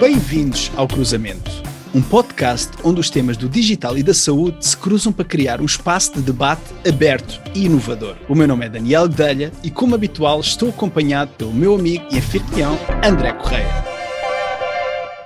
Bem-vindos ao Cruzamento, um podcast onde os temas do digital e da saúde se cruzam para criar um espaço de debate aberto e inovador. O meu nome é Daniel Guedelha e, como habitual, estou acompanhado pelo meu amigo e anfitrião André Correia.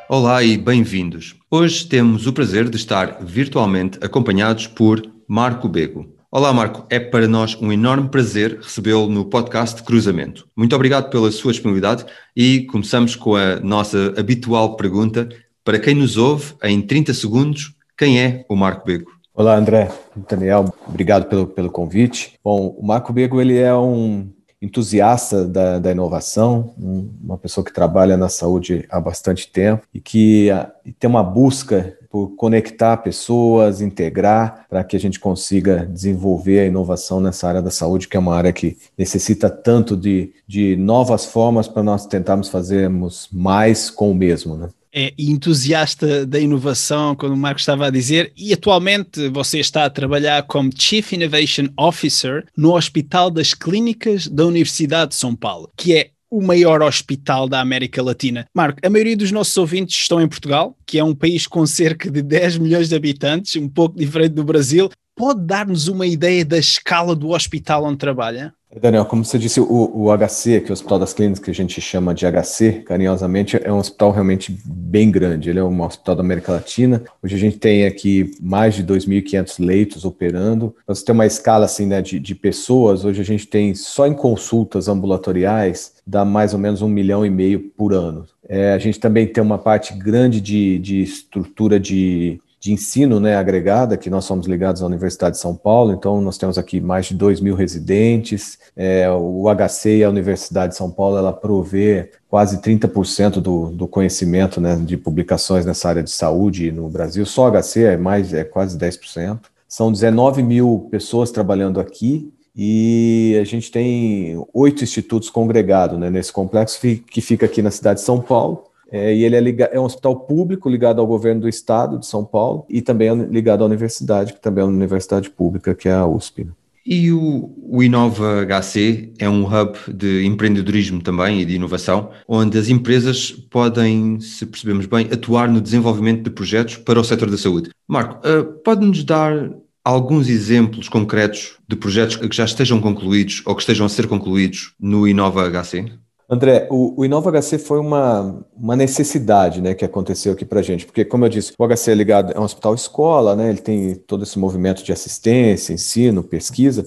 Olá e bem-vindos. Hoje temos o prazer de estar virtualmente acompanhados por Marco Bego. Olá, Marco. É para nós um enorme prazer recebê-lo no podcast Cruzamento. Muito obrigado pela sua disponibilidade e começamos com a nossa habitual pergunta. Para quem nos ouve, em 30 segundos, quem é o Marco Bego? Olá, André. Daniel, obrigado pelo, pelo convite. Bom, o Marco Bego ele é um entusiasta da, da inovação, um, uma pessoa que trabalha na saúde há bastante tempo e que a, e tem uma busca por conectar pessoas, integrar, para que a gente consiga desenvolver a inovação nessa área da saúde, que é uma área que necessita tanto de, de novas formas para nós tentarmos fazermos mais com o mesmo. Né? é entusiasta da inovação, como o Marcos estava a dizer, e atualmente você está a trabalhar como Chief Innovation Officer no Hospital das Clínicas da Universidade de São Paulo, que é o maior hospital da América Latina. Marco, a maioria dos nossos ouvintes estão em Portugal, que é um país com cerca de 10 milhões de habitantes, um pouco diferente do Brasil. Pode dar-nos uma ideia da escala do hospital onde trabalha? Daniel, como você disse, o, o, HC, que é o Hospital das Clínicas, que a gente chama de HC, carinhosamente, é um hospital realmente bem grande. Ele é um hospital da América Latina. Hoje a gente tem aqui mais de 2.500 leitos operando. Você ter uma escala assim, né, de, de pessoas, hoje a gente tem só em consultas ambulatoriais, dá mais ou menos um milhão e meio por ano. É, a gente também tem uma parte grande de, de estrutura de de ensino né, agregada, que nós somos ligados à Universidade de São Paulo, então nós temos aqui mais de 2 mil residentes. É, o HC e a Universidade de São Paulo, ela provê quase 30% do, do conhecimento né, de publicações nessa área de saúde no Brasil. Só HC é, mais, é quase 10%. São 19 mil pessoas trabalhando aqui, e a gente tem oito institutos congregados né, nesse complexo que fica aqui na cidade de São Paulo. É, e ele é, ligado, é um hospital público ligado ao governo do estado de São Paulo e também é ligado à universidade, que também é uma universidade pública, que é a USP. Né? E o, o, Inova HC é um hub de empreendedorismo também e de inovação, onde as empresas podem, se percebemos bem, atuar no desenvolvimento de projetos para o setor da saúde. Marco, uh, pode-nos dar alguns exemplos concretos de projetos que já estejam concluídos ou que estejam a ser concluídos no Inova HC? André, o, o Inova HC foi uma, uma necessidade né, que aconteceu aqui para gente, porque, como eu disse, o HC é ligado a um hospital escola, né, ele tem todo esse movimento de assistência, ensino, pesquisa,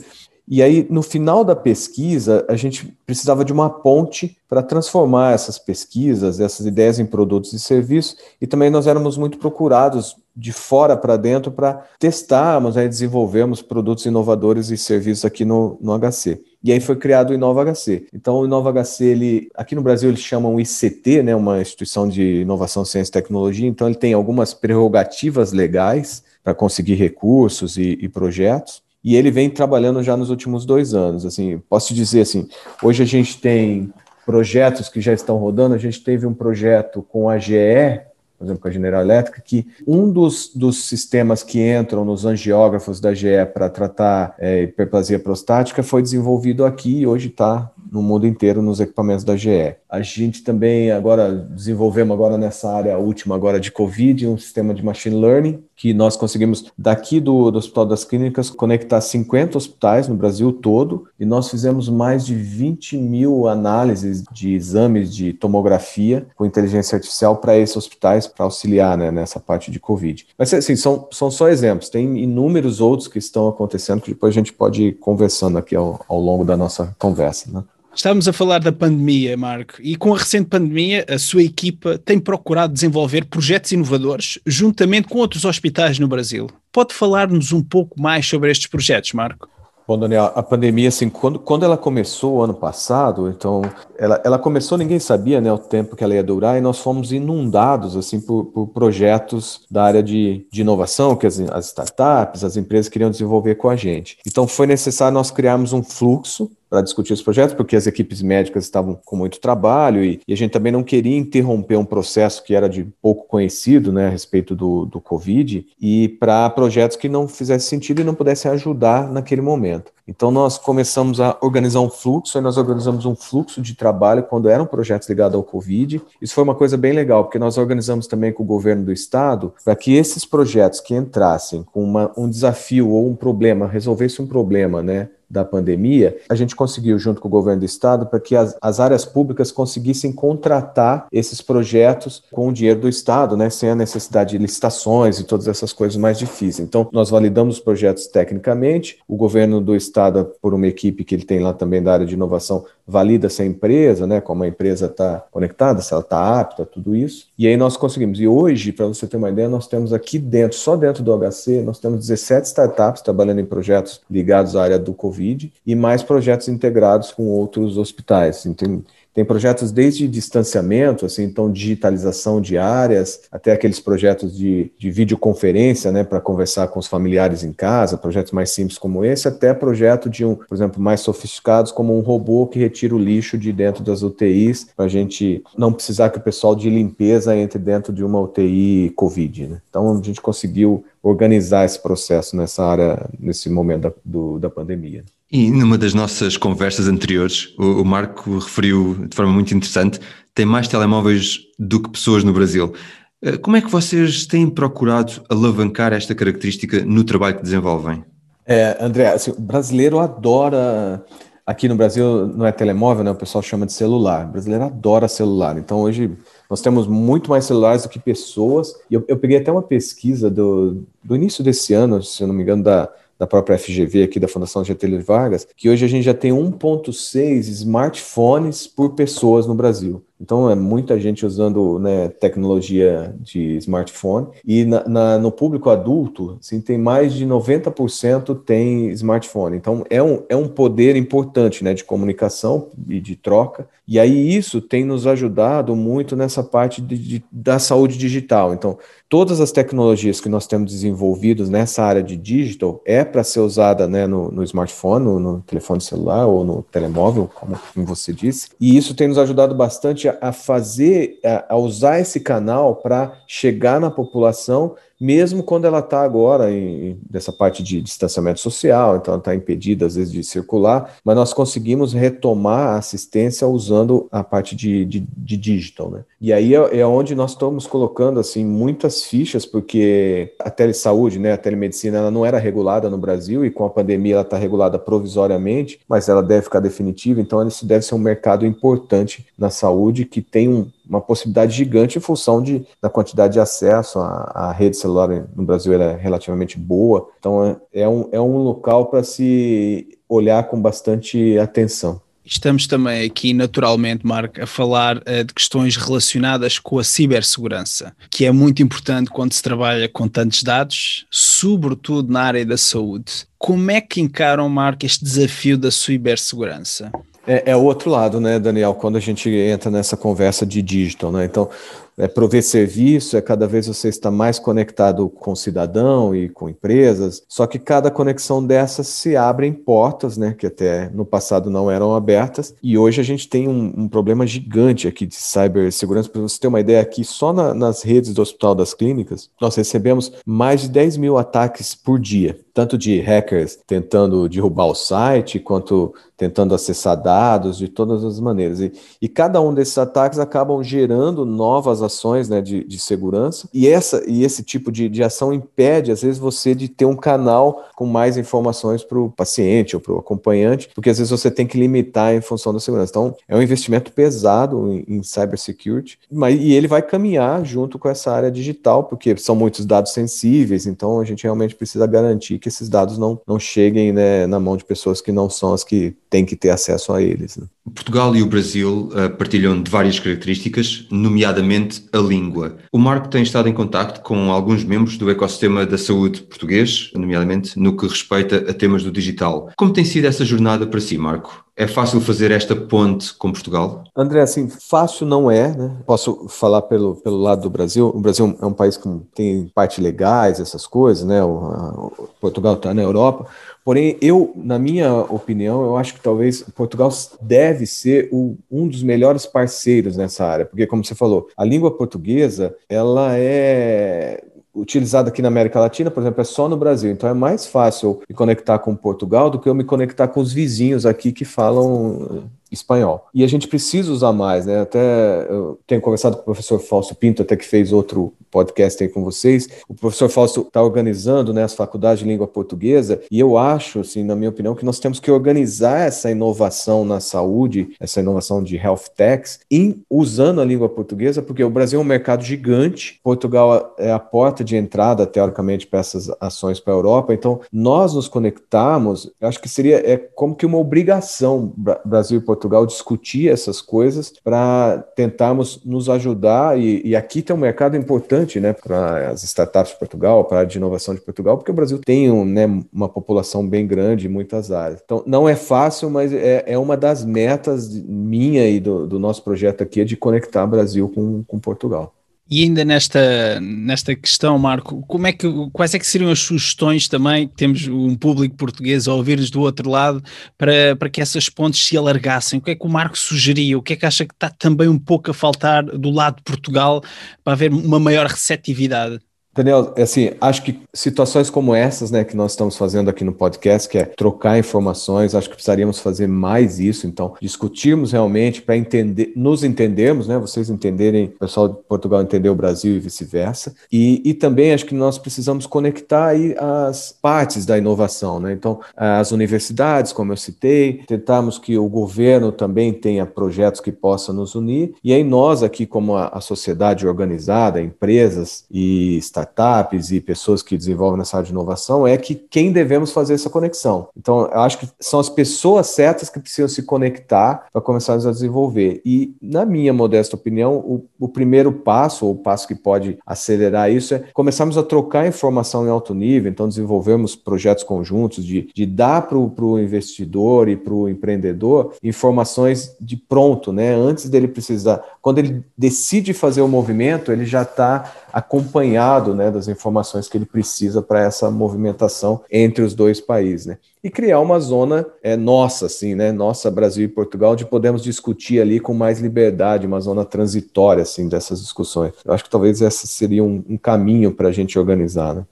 e aí, no final da pesquisa, a gente precisava de uma ponte para transformar essas pesquisas, essas ideias em produtos e serviços, e também nós éramos muito procurados de fora para dentro para testarmos, aí desenvolvermos produtos inovadores e serviços aqui no, no HC. E aí foi criado o Inova HC. Então, o Inova HC, ele, aqui no Brasil, eles chamam ICT, né, uma instituição de inovação, ciência e tecnologia, então ele tem algumas prerrogativas legais para conseguir recursos e, e projetos, e ele vem trabalhando já nos últimos dois anos. Assim, posso dizer assim, hoje a gente tem projetos que já estão rodando. A gente teve um projeto com a GE, por exemplo, com a General Elétrica, que um dos, dos sistemas que entram nos angiógrafos da GE para tratar é, hiperplasia prostática foi desenvolvido aqui e hoje está no mundo inteiro nos equipamentos da GE. A gente também agora desenvolvemos agora nessa área última agora de Covid um sistema de machine learning que nós conseguimos daqui do, do Hospital das Clínicas conectar 50 hospitais no Brasil todo e nós fizemos mais de 20 mil análises de exames de tomografia com inteligência artificial para esses hospitais para auxiliar né, nessa parte de Covid. Mas assim, são, são só exemplos, tem inúmeros outros que estão acontecendo que depois a gente pode ir conversando aqui ao, ao longo da nossa conversa. Né? Estávamos a falar da pandemia, Marco, e com a recente pandemia, a sua equipa tem procurado desenvolver projetos inovadores juntamente com outros hospitais no Brasil. Pode falar-nos um pouco mais sobre estes projetos, Marco? Bom, Daniel, a pandemia, assim, quando, quando ela começou ano passado, então, ela, ela começou, ninguém sabia, né, o tempo que ela ia durar, e nós fomos inundados, assim, por, por projetos da área de, de inovação, que as, as startups, as empresas queriam desenvolver com a gente. Então, foi necessário nós criarmos um fluxo para discutir os projetos, porque as equipes médicas estavam com muito trabalho e, e, a gente também não queria interromper um processo que era de pouco conhecido né, a respeito do, do Covid e para projetos que não fizessem sentido e não pudessem ajudar naquele momento. Então, nós começamos a organizar um fluxo, e nós organizamos um fluxo de trabalho quando eram projetos ligados ao Covid. Isso foi uma coisa bem legal, porque nós organizamos também com o governo do estado para que esses projetos que entrassem com uma, um desafio ou um problema, resolvesse um problema, né, da pandemia, a gente conseguiu, junto com o governo do estado, para que as, as, áreas públicas conseguissem contratar esses projetos com o dinheiro do estado, né, sem a necessidade de licitações e todas essas coisas mais difíceis. Então, nós validamos os projetos tecnicamente, o governo do estado, por uma equipe que ele tem lá também da área de inovação, valida se a empresa, né, como a empresa está conectada, se ela está apta, tudo isso. E aí nós conseguimos. E hoje, para você ter uma ideia, nós temos aqui dentro, só dentro do HC, nós temos 17 startups trabalhando em projetos ligados à área do Covid e mais projetos integrados com outros hospitais. Então, tem projetos desde distanciamento, assim, então digitalização de áreas, até aqueles projetos de, de videoconferência, né, para conversar com os familiares em casa, projetos mais simples como esse, até projeto de um, por exemplo, mais sofisticados, como um robô que retira o lixo de dentro das UTIs, para a gente não precisar que o pessoal de limpeza entre dentro de uma UTI Covid. Né? Então a gente conseguiu organizar esse processo nessa área, nesse momento da, do, da pandemia. E numa das nossas conversas anteriores, o, o Marco referiu de forma muito interessante: tem mais telemóveis do que pessoas no Brasil. Eh, como é que vocês têm procurado alavancar esta característica no trabalho que desenvolvem? É, André, assim, o brasileiro adora. Aqui no Brasil não é telemóvel, né? O pessoal chama de celular. O brasileiro adora celular. Então hoje nós temos muito mais celulares do que pessoas. E eu, eu peguei até uma pesquisa do, do início desse ano, se eu não me engano, da da própria FGV aqui da Fundação Getúlio Vargas, que hoje a gente já tem 1.6 smartphones por pessoas no Brasil. Então é muita gente usando né, tecnologia de smartphone e na, na, no público adulto, assim, tem mais de 90% tem smartphone. Então é um, é um poder importante né, de comunicação e de troca. E aí isso tem nos ajudado muito nessa parte de, de, da saúde digital. Então todas as tecnologias que nós temos desenvolvidas nessa área de digital é para ser usada né, no, no smartphone, no, no, telefone celular ou no telemóvel, como você disse. E isso tem nos ajudado bastante a, fazer, a, usar esse canal para chegar na população mesmo quando ela está agora em, nessa parte de distanciamento social, então ela está impedida às vezes de circular, mas nós conseguimos retomar a assistência usando a parte de, de, de digital, né? E aí é, é, onde nós estamos colocando assim muitas fichas, porque a telesaúde, né, a telemedicina, ela não era regulada no Brasil e com a pandemia ela está regulada provisoriamente, mas ela deve ficar definitiva, então isso deve ser um mercado importante na saúde que tem um, uma possibilidade gigante em função de, da quantidade de acesso à, à rede celular no Brasil é relativamente boa. Então é, é um, é um local para se olhar com bastante atenção. Estamos também aqui, naturalmente, Marco, a falar uh, de questões relacionadas com a cibersegurança, que é muito importante quando se trabalha com tantos dados, sobretudo na área da saúde. Como é que encaram, Marco, este desafio da cibersegurança? É, é o outro lado, né, Daniel, quando a gente entra nessa conversa de digital, né? Então, é, prover serviço, é cada vez você está mais conectado com o cidadão e com empresas, só que cada conexão dessas se abrem portas, né, que até no passado não eram abertas, e hoje a gente tem um, um problema gigante aqui de cibersegurança. Para você ter uma ideia, aqui só na, nas redes do Hospital das Clínicas, nós recebemos mais de 10 mil ataques por dia, tanto de hackers tentando derrubar o site, quanto tentando acessar dados de todas as maneiras. E, e cada um desses ataques acabam gerando novas ações né, de, de segurança, e, essa, e esse tipo de, de ação impede, às vezes, você de ter um canal com mais informações para o paciente ou para o acompanhante, porque às vezes você tem que limitar em função da segurança. Então, é um investimento pesado em, em cybersecurity, mas, e ele vai caminhar junto com essa área digital, porque são muitos dados sensíveis, então a gente realmente precisa garantir que esses dados não, não cheguem né, na mão de pessoas que não são as que têm que ter acesso a eles. Né? Portugal e o Brasil uh, partilham de várias características, nomeadamente a língua. O Marco tem estado em contacto com alguns membros do ecossistema da saúde português, nomeadamente no que respeita a temas do digital. Como tem sido essa jornada para si, Marco? É fácil fazer esta ponte com Portugal? André, assim, fácil não é, né? Posso falar pelo, pelo lado do Brasil. O Brasil é um país que tem parte legais, essas coisas, né? O, a, o Portugal está na Europa. Porém, eu, na minha opinião, eu acho que talvez Portugal deve ser o, um dos melhores parceiros nessa área, porque, como você falou, a língua portuguesa, ela é utilizada aqui na América Latina, por exemplo, é só no Brasil. Então é mais fácil me conectar com Portugal do que eu me conectar com os vizinhos aqui que falam espanhol. E a gente precisa usar mais, né? Até eu tenho conversado com o professor Fausto Pinto, até que fez outro podcast aí com vocês. O professor Fausto está organizando né, as faculdades de língua portuguesa e eu acho, assim, na minha opinião, que nós temos que organizar essa inovação na saúde, essa inovação de health techs, em, usando a língua portuguesa, porque o Brasil é um mercado gigante, Portugal é a porta de entrada, teoricamente, para essas ações para a Europa. Então, nós nos conectarmos, acho que seria é como que uma obrigação Brasil e Portugal Portugal discutir essas coisas para tentarmos nos ajudar. E, e, aqui tem um mercado importante né, para as startups de Portugal, para a área de inovação de Portugal, porque o Brasil tem um, né, uma população bem grande em muitas áreas. Então, não é fácil, mas é, é uma das metas minha e do, do nosso projeto aqui é de conectar Brasil com, com Portugal. E ainda nesta, nesta questão, Marco, como é que, quais é que seriam as sugestões também? Temos um público português a ouvir-nos do outro lado para, para que essas pontes se alargassem. O que é que o Marco sugeria? O que é que acha que está também um pouco a faltar do lado de Portugal para haver uma maior receptividade? Daniel, assim, acho que situações como essas, né, que nós estamos fazendo aqui no podcast, que é trocar informações, acho que precisaríamos fazer mais isso, então, discutirmos realmente para entender, nos entendermos, né, vocês entenderem, o pessoal de Portugal entender o Brasil e vice-versa, e, e também acho que nós precisamos conectar aí as partes da inovação, né, então, as universidades, como eu citei, tentarmos que o governo também tenha projetos que possam nos unir, e aí nós aqui, como a, a sociedade organizada, empresas e startups, startups e pessoas que desenvolvem nessa área de inovação é que quem devemos fazer essa conexão. Então, eu acho que são as pessoas certas que precisam se conectar para começar a desenvolver. E, na minha modesta opinião, o, o primeiro passo, ou o passo que pode acelerar isso, é começarmos a trocar informação em alto nível, então desenvolvermos projetos conjuntos de, de dar para o investidor e para o empreendedor informações de pronto, né? Antes dele precisar. Quando ele decide fazer o movimento, ele já está acompanhado né, das informações que ele precisa para essa movimentação entre os dois países. Né? E criar uma zona é, nossa, assim, né, nossa Brasil e Portugal, onde podemos discutir ali com mais liberdade, uma zona transitória assim, dessas discussões. Eu acho que talvez esse seria um, um caminho para a gente organizar. Né?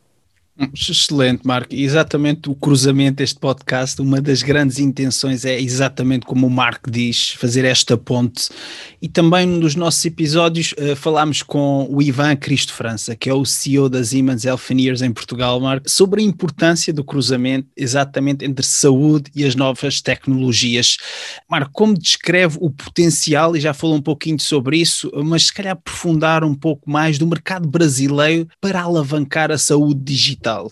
Excelente, Marco. Exatamente o cruzamento deste podcast, uma das grandes intenções é exatamente como o Marco diz, fazer esta ponte. E também num dos nossos episódios uh, falámos com o Ivan Cristo França, que é o CEO da Siemens Healthineers em Portugal, Marco, sobre a importância do cruzamento exatamente entre saúde e as novas tecnologias. Marco, como descreve o potencial, e já falou um pouquinho sobre isso, mas se calhar aprofundar um pouco mais do mercado brasileiro para alavancar a saúde digital?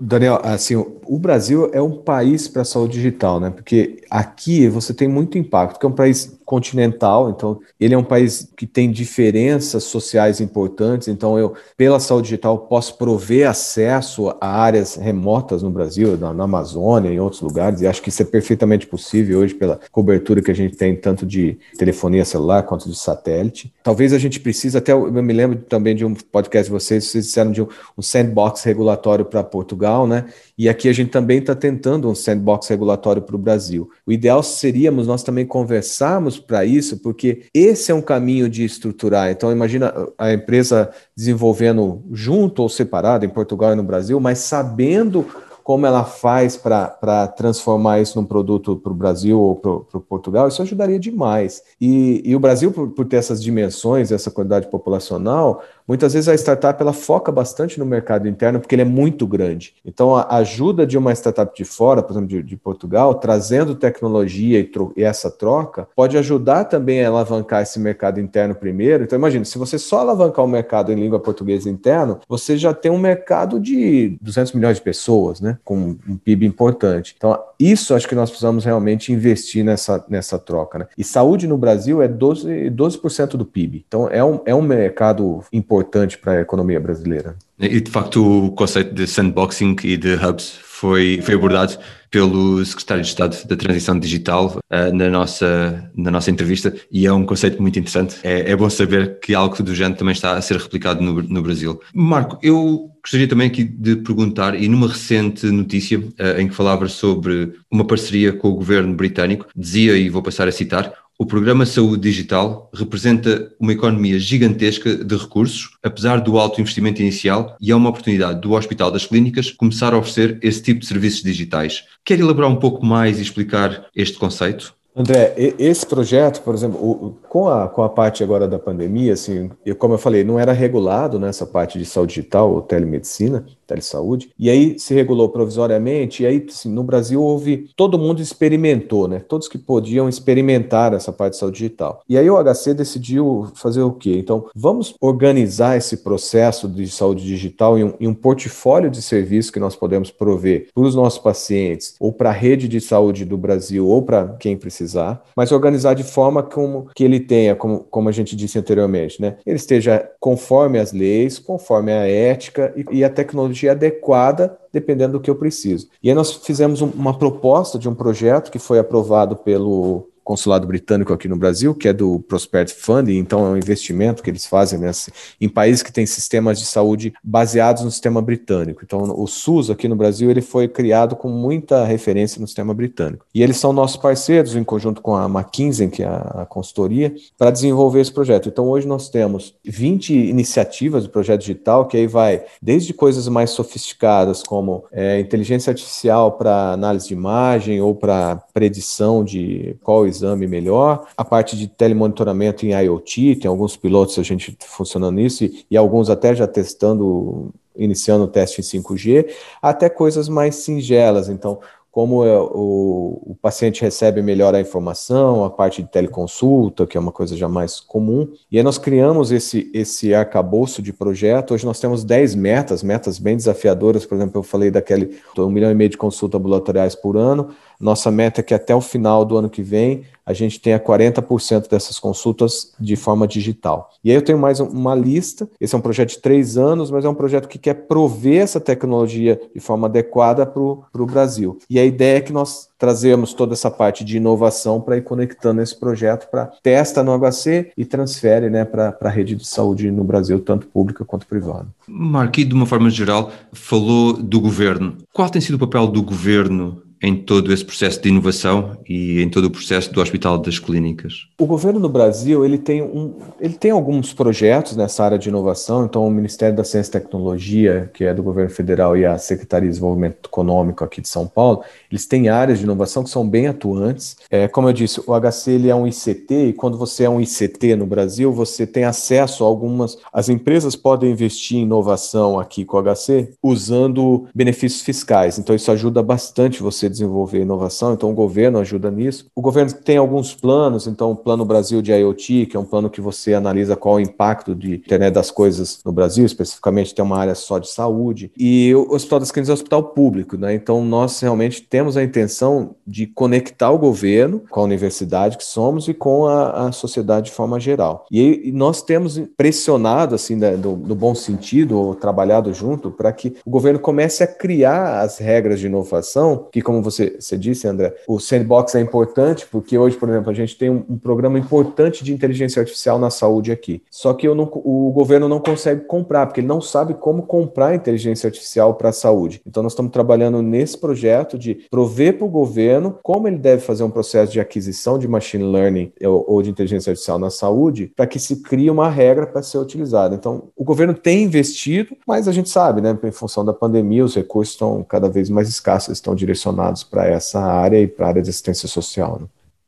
Daniel, assim, o Brasil é um país para a saúde digital, né? Porque aqui você tem muito impacto, porque é um país continental, então ele é um país que tem diferenças sociais importantes, então eu, pela saúde digital, posso prover acesso a áreas remotas no Brasil, na, na Amazônia, em outros lugares, e acho que isso é perfeitamente possível hoje pela cobertura que a gente tem, tanto de telefonia celular quanto de satélite. Talvez a gente precise, até eu me lembro também de um podcast de vocês, vocês disseram de um, um sandbox regulatório para Portugal, né? E aqui a gente também está tentando um sandbox regulatório para o Brasil. O ideal seríamos nós também conversarmos para isso, porque esse é um caminho de estruturar. Então, imagina a empresa desenvolvendo junto ou separado em Portugal e no Brasil, mas sabendo como ela faz para transformar isso num produto para o Brasil ou para Portugal, isso ajudaria demais. E, e o Brasil, por, por, ter essas dimensões, essa quantidade populacional, Muitas vezes a startup ela foca bastante no mercado interno porque ele é muito grande. Então, a ajuda de uma startup de fora, por exemplo, de, de Portugal, trazendo tecnologia e, e, essa troca, pode ajudar também a alavancar esse mercado interno primeiro. Então, imagine, se você só alavancar o mercado em língua portuguesa interno, você já tem um mercado de 200 milhões de pessoas, né? Com um PIB importante. Então, isso acho que nós precisamos realmente investir nessa, nessa troca, né? E saúde no Brasil é 12%, 12 do PIB. Então, é um, é um mercado importante importante para a economia brasileira. E de facto o conceito de sandboxing e de hubs foi, foi abordado pelo secretário de Estado da Transição Digital uh, na, nossa, na nossa entrevista e é um conceito muito interessante. É, é bom saber que algo do género também está a ser replicado no, no Brasil. Marco, eu gostaria também aqui de perguntar, e numa recente notícia uh, em que falava sobre uma parceria com o governo britânico, dizia, e vou passar a citar, o programa Saúde Digital representa uma economia gigantesca de recursos, apesar do alto investimento inicial, e é uma oportunidade do Hospital das Clínicas começar a oferecer esse tipo de serviços digitais. Quer elaborar um pouco mais e explicar este conceito? André, esse projeto, por exemplo, com a, com a parte agora da pandemia, assim, como eu falei, não era regulado nessa parte de saúde digital ou telemedicina, telesaúde, e aí se regulou provisoriamente, e aí assim, no Brasil houve, todo mundo experimentou, né? Todos que podiam experimentar essa parte de saúde digital. E aí o HC decidiu fazer o quê? Então, vamos organizar esse processo de saúde digital em um, em um portfólio de serviços que nós podemos prover para os nossos pacientes, ou para a rede de saúde do Brasil, ou para quem precisar, mas organizar de forma como que ele tenha, como, como a gente disse anteriormente, né? Ele esteja conforme as leis, conforme a ética e, e a tecnologia adequada dependendo do que eu preciso. E aí nós fizemos uma proposta de um projeto que foi aprovado pelo consulado britânico aqui no Brasil, que é do Prosperity Fund, então é um investimento que eles fazem nesse, em países que têm sistemas de saúde baseados no sistema britânico. Então, o SUS aqui no Brasil ele foi criado com muita referência no sistema britânico. E eles são nossos parceiros, em conjunto com a McKinsey, que é a consultoria, para desenvolver esse projeto. Então, hoje nós temos 20 iniciativas do projeto digital, que aí vai desde coisas mais sofisticadas, como é, inteligência artificial para análise de imagem ou para predição de qual exame melhor, a parte de telemonitoramento em IoT, tem alguns pilotos a gente funcionando nisso e, e alguns até já testando iniciando o teste em 5G, até coisas mais singelas. Então, como é, o, o, paciente recebe melhor a informação, a parte de teleconsulta, que é uma coisa já mais comum. E aí nós criamos esse, esse arcabouço de projeto. Hoje nós temos 10 metas, metas bem desafiadoras. Por exemplo, eu falei daquele 1 milhão e meio de consultas ambulatoriais por ano. Nossa meta é que até o final do ano que vem a gente tenha 40% dessas consultas de forma digital. E aí eu tenho mais uma lista. Esse é um projeto de três anos, mas é um projeto que quer prover essa tecnologia de forma adequada para o Brasil. E a ideia é que nós trazemos toda essa parte de inovação para ir conectando esse projeto para testa no HC e transfere né, para a rede de saúde no Brasil, tanto pública quanto privada. Marquinhos, de uma forma geral, falou do governo. Qual tem sido o papel do governo em todo esse processo de inovação e em todo o processo do Hospital das Clínicas? O governo do Brasil ele tem, um, ele tem alguns projetos nessa área de inovação, então o Ministério da Ciência e Tecnologia, que é do governo federal, e a Secretaria de Desenvolvimento Econômico aqui de São Paulo, eles têm áreas de inovação que são bem atuantes. É, como eu disse, o HC ele é um ICT, e quando você é um ICT no Brasil, você tem acesso a algumas. As empresas podem investir em inovação aqui com o HC usando benefícios fiscais, então isso ajuda bastante você desenvolver inovação, então o governo ajuda nisso. O governo tem alguns planos, então o Plano Brasil de IoT, que é um plano que você analisa qual é o impacto de internet das coisas no Brasil, especificamente tem uma área só de saúde, e o Hospital das Clínicas é um hospital público, né? Então nós realmente temos a intenção de conectar o governo com a universidade que somos e com a, a sociedade de forma geral. E, e nós temos pressionado, assim, né, do bom sentido, ou trabalhado junto, para que o governo comece a criar as regras de inovação, que como você, você disse, André, o sandbox é importante porque hoje, por exemplo, a gente tem um, um programa importante de inteligência artificial na saúde aqui. Só que não, o governo não consegue comprar, porque ele não sabe como comprar inteligência artificial para a saúde. Então, nós estamos trabalhando nesse projeto de prover para o governo como ele deve fazer um processo de aquisição de machine learning ou, ou de inteligência artificial na saúde, para que se crie uma regra para ser utilizada. Então, o governo tem investido, mas a gente sabe, né, em função da pandemia, os recursos estão cada vez mais escassos, estão direcionados para essa área e para a área de assistência social. Né?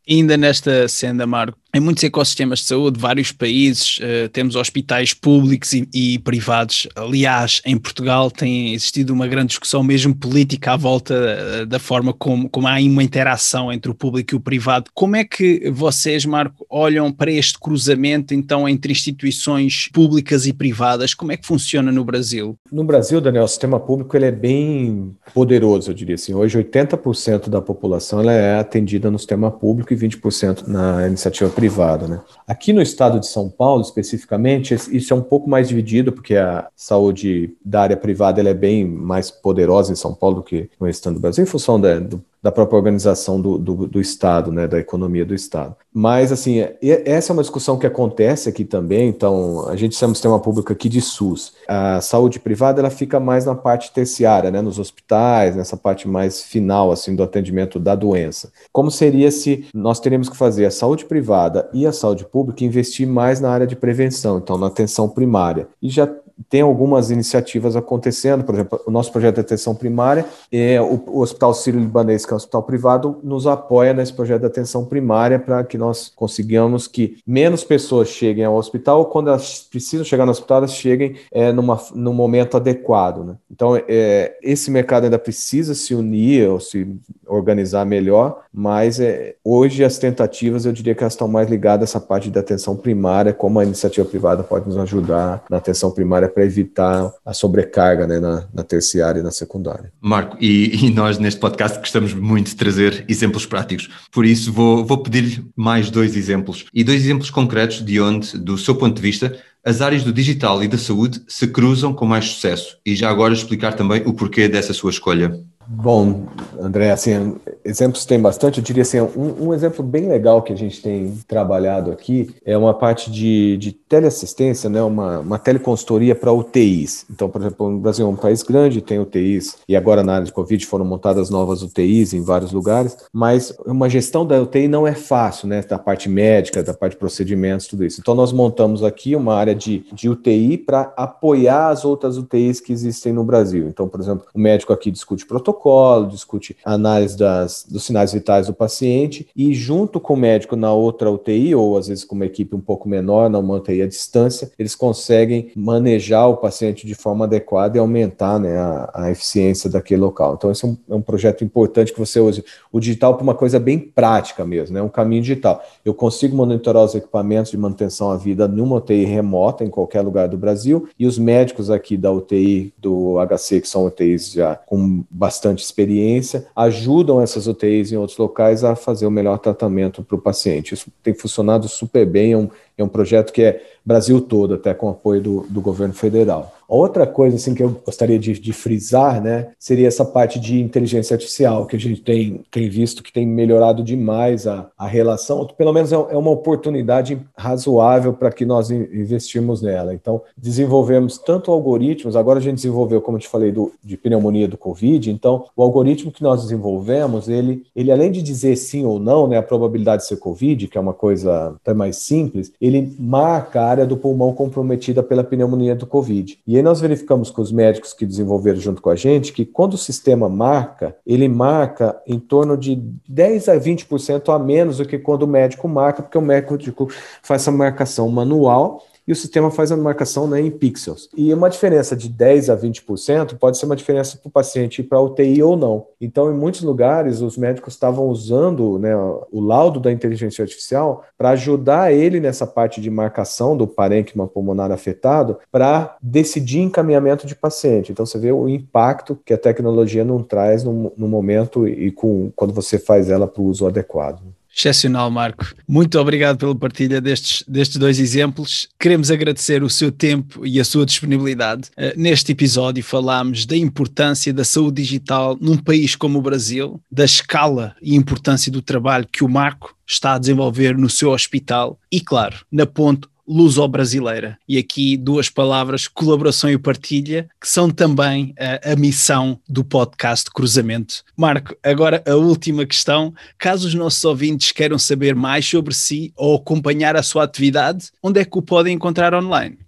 Ainda nesta senda, Marco, em muitos ecossistemas de saúde, vários países, uh, temos hospitais públicos e, e, privados. Aliás, em Portugal tem existido uma grande discussão, mesmo política, à volta uh, da forma como, como há uma interação entre o público e o privado. Como é que vocês, Marco, olham para este cruzamento, então, entre instituições públicas e privadas? Como é que funciona no Brasil? No Brasil, Daniel, o sistema público ele é bem poderoso, eu diria assim. Hoje, 80% da população ela é atendida no sistema público e 20% na iniciativa privada privada. Né? Aqui no estado de São Paulo, especificamente, isso é um pouco mais dividido, porque a saúde da área privada ela é bem mais poderosa em São Paulo do que no restante do Brasil, em função da, do da própria organização do, do, do, Estado, né, da economia do Estado. Mas, assim, essa é uma discussão que acontece aqui também, então, a gente tem um sistema público aqui de SUS. A saúde privada, ela fica mais na parte terciária, né, nos hospitais, nessa parte mais final, assim, do atendimento da doença. Como seria se nós teríamos que fazer a saúde privada e a saúde pública investir mais na área de prevenção, então, na atenção primária. E já tem algumas iniciativas acontecendo, por exemplo, o nosso projeto de atenção primária, é, o, o Hospital Sírio-Libanês, que é um hospital privado, nos apoia nesse projeto de atenção primária para que nós consigamos que menos pessoas cheguem ao hospital, ou quando elas precisam chegar no hospital, elas cheguem é, numa, num momento adequado. Né? Então, é, esse mercado ainda precisa se unir ou se organizar melhor, mas é, hoje as tentativas, eu diria que elas estão mais ligadas a essa parte da atenção primária, como a iniciativa privada pode nos ajudar na atenção primária para evitar a sobrecarga né, na, na, terciária e na secundária. Marco, e, e, nós neste podcast gostamos muito de trazer exemplos práticos, por isso vou, vou pedir-lhe mais dois exemplos, e dois exemplos concretos de onde, do seu ponto de vista, as áreas do digital e da saúde se cruzam com mais sucesso, e já agora explicar também o porquê dessa sua escolha. Bom, André, assim, exemplos tem bastante. Eu diria assim, um, um, exemplo bem legal que a gente tem trabalhado aqui é uma parte de, de teleassistência, né, uma, uma teleconsultoria para UTIs. Então, por exemplo, o Brasil é um país grande, tem UTIs, e agora na área de Covid foram montadas novas UTIs em vários lugares, mas uma gestão da UTI não é fácil, né, da parte médica, da parte de procedimentos, tudo isso. Então, nós montamos aqui uma área de, de UTI para apoiar as outras UTIs que existem no Brasil. Então, por exemplo, o médico aqui discute protocolo, discute análise das, dos sinais vitais do paciente, e junto com o médico na outra UTI, ou às vezes com uma equipe um pouco menor, numa UTI à distância, eles conseguem manejar o paciente de forma adequada e aumentar né, a, a eficiência daquele local. Então, esse é um, é um projeto importante que você use o digital para uma coisa bem prática mesmo, né, um caminho digital. Eu consigo monitorar os equipamentos de manutenção à vida numa UTI remota, em qualquer lugar do Brasil, e os médicos aqui da UTI do HC, que são UTIs já com bastante experiência, ajudam essas UTIs em outros locais a fazer o melhor tratamento para o paciente. Isso tem funcionado super bem, é um, é um projeto que é Brasil todo, até com apoio do, do governo federal. Outra coisa assim que eu gostaria de, de, frisar, né, seria essa parte de inteligência artificial que a gente tem, tem visto que tem melhorado demais a, a relação, pelo menos é, é uma oportunidade razoável para que nós investirmos nela. Então, desenvolvemos tanto algoritmos, agora a gente desenvolveu, como eu te falei, do, de pneumonia do Covid, então o algoritmo que nós desenvolvemos, ele, ele além de dizer sim ou não, né, a probabilidade de ser Covid, que é uma coisa até mais simples, ele marca a área do pulmão comprometida pela pneumonia do Covid. E aí nós verificamos com os médicos que desenvolveram junto com a gente que quando o sistema marca, ele marca em torno de 10 a 20% a menos do que quando o médico marca, porque o médico faz essa marcação manual e o sistema faz a marcação né, em pixels. E uma diferença de 10 a 20% pode ser uma diferença para o paciente ir para a UTI ou não. Então, em muitos lugares, os médicos estavam usando né, o laudo da inteligência artificial para ajudar ele nessa parte de marcação do parênquima pulmonar afetado para decidir encaminhamento de paciente. Então, você vê o impacto que a tecnologia não traz no, no momento e com, quando você faz ela para o uso adequado. Excepcional, Marco. Muito obrigado pela partilha destes, destes dois exemplos. Queremos agradecer o seu tempo e a sua disponibilidade. Uh, neste episódio falámos da importância da saúde digital num país como o Brasil, da escala e importância do trabalho que o Marco está a desenvolver no seu hospital e, claro, na ponte luso-brasileira. E aqui duas palavras, colaboração e partilha, que são também a, a, missão do podcast Cruzamento. Marco, agora a última questão. Caso os nossos ouvintes queiram saber mais sobre si ou acompanhar a sua atividade, onde é que o podem encontrar online?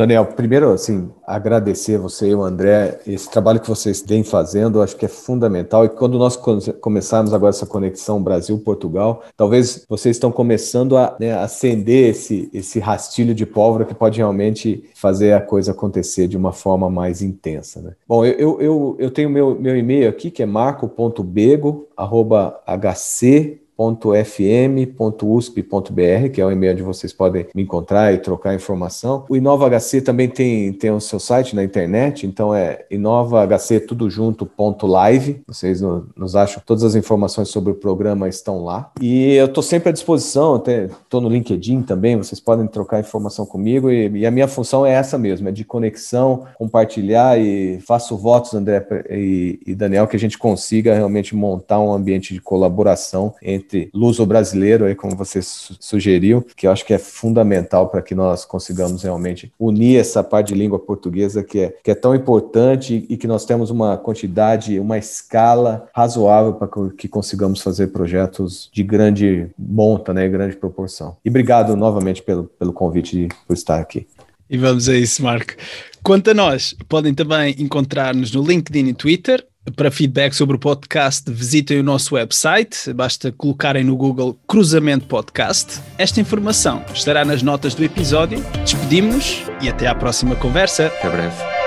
Daniel, primeiro, assim, agradecer você e o André, esse trabalho que vocês têm fazendo, acho que é fundamental. E quando nós começarmos agora essa conexão Brasil-Portugal, talvez vocês estão começando a né, acender esse, esse rastilho de pólvora que pode realmente fazer a coisa acontecer de uma forma mais intensa. Né? Bom, eu, eu, eu tenho meu, meu e-mail aqui, que é marco.bego.hc inova.fm.usp.br, que é o e-mail onde vocês podem me encontrar e trocar informação. O Inova HC também tem, tem o seu site na internet, então é inovahc tudo junto ponto live. Vocês no, nos acham todas as informações sobre o programa estão lá. E eu estou sempre à disposição, estou no LinkedIn também, vocês podem trocar informação comigo e, e, a minha função é essa mesmo, é de conexão, compartilhar e faço votos, André e, e Daniel, que a gente consiga realmente montar um ambiente de colaboração entre luso-brasileiro, aí como você su sugeriu, que eu acho que é fundamental para que nós consigamos realmente unir essa parte de língua portuguesa que é, que é tão importante e que nós temos uma quantidade, uma escala razoável para que consigamos fazer projetos de grande monta, né, grande proporção. E obrigado novamente pelo, pelo convite por estar aqui. E vamos a isso, Marco. Quanto a nós, podem também encontrar-nos no LinkedIn e Twitter. Para feedback sobre o podcast, visitem o nosso website. Basta colocarem no Google Cruzamento Podcast. Esta informação estará nas notas do episódio. Despedimos-nos e até à próxima conversa. Até breve.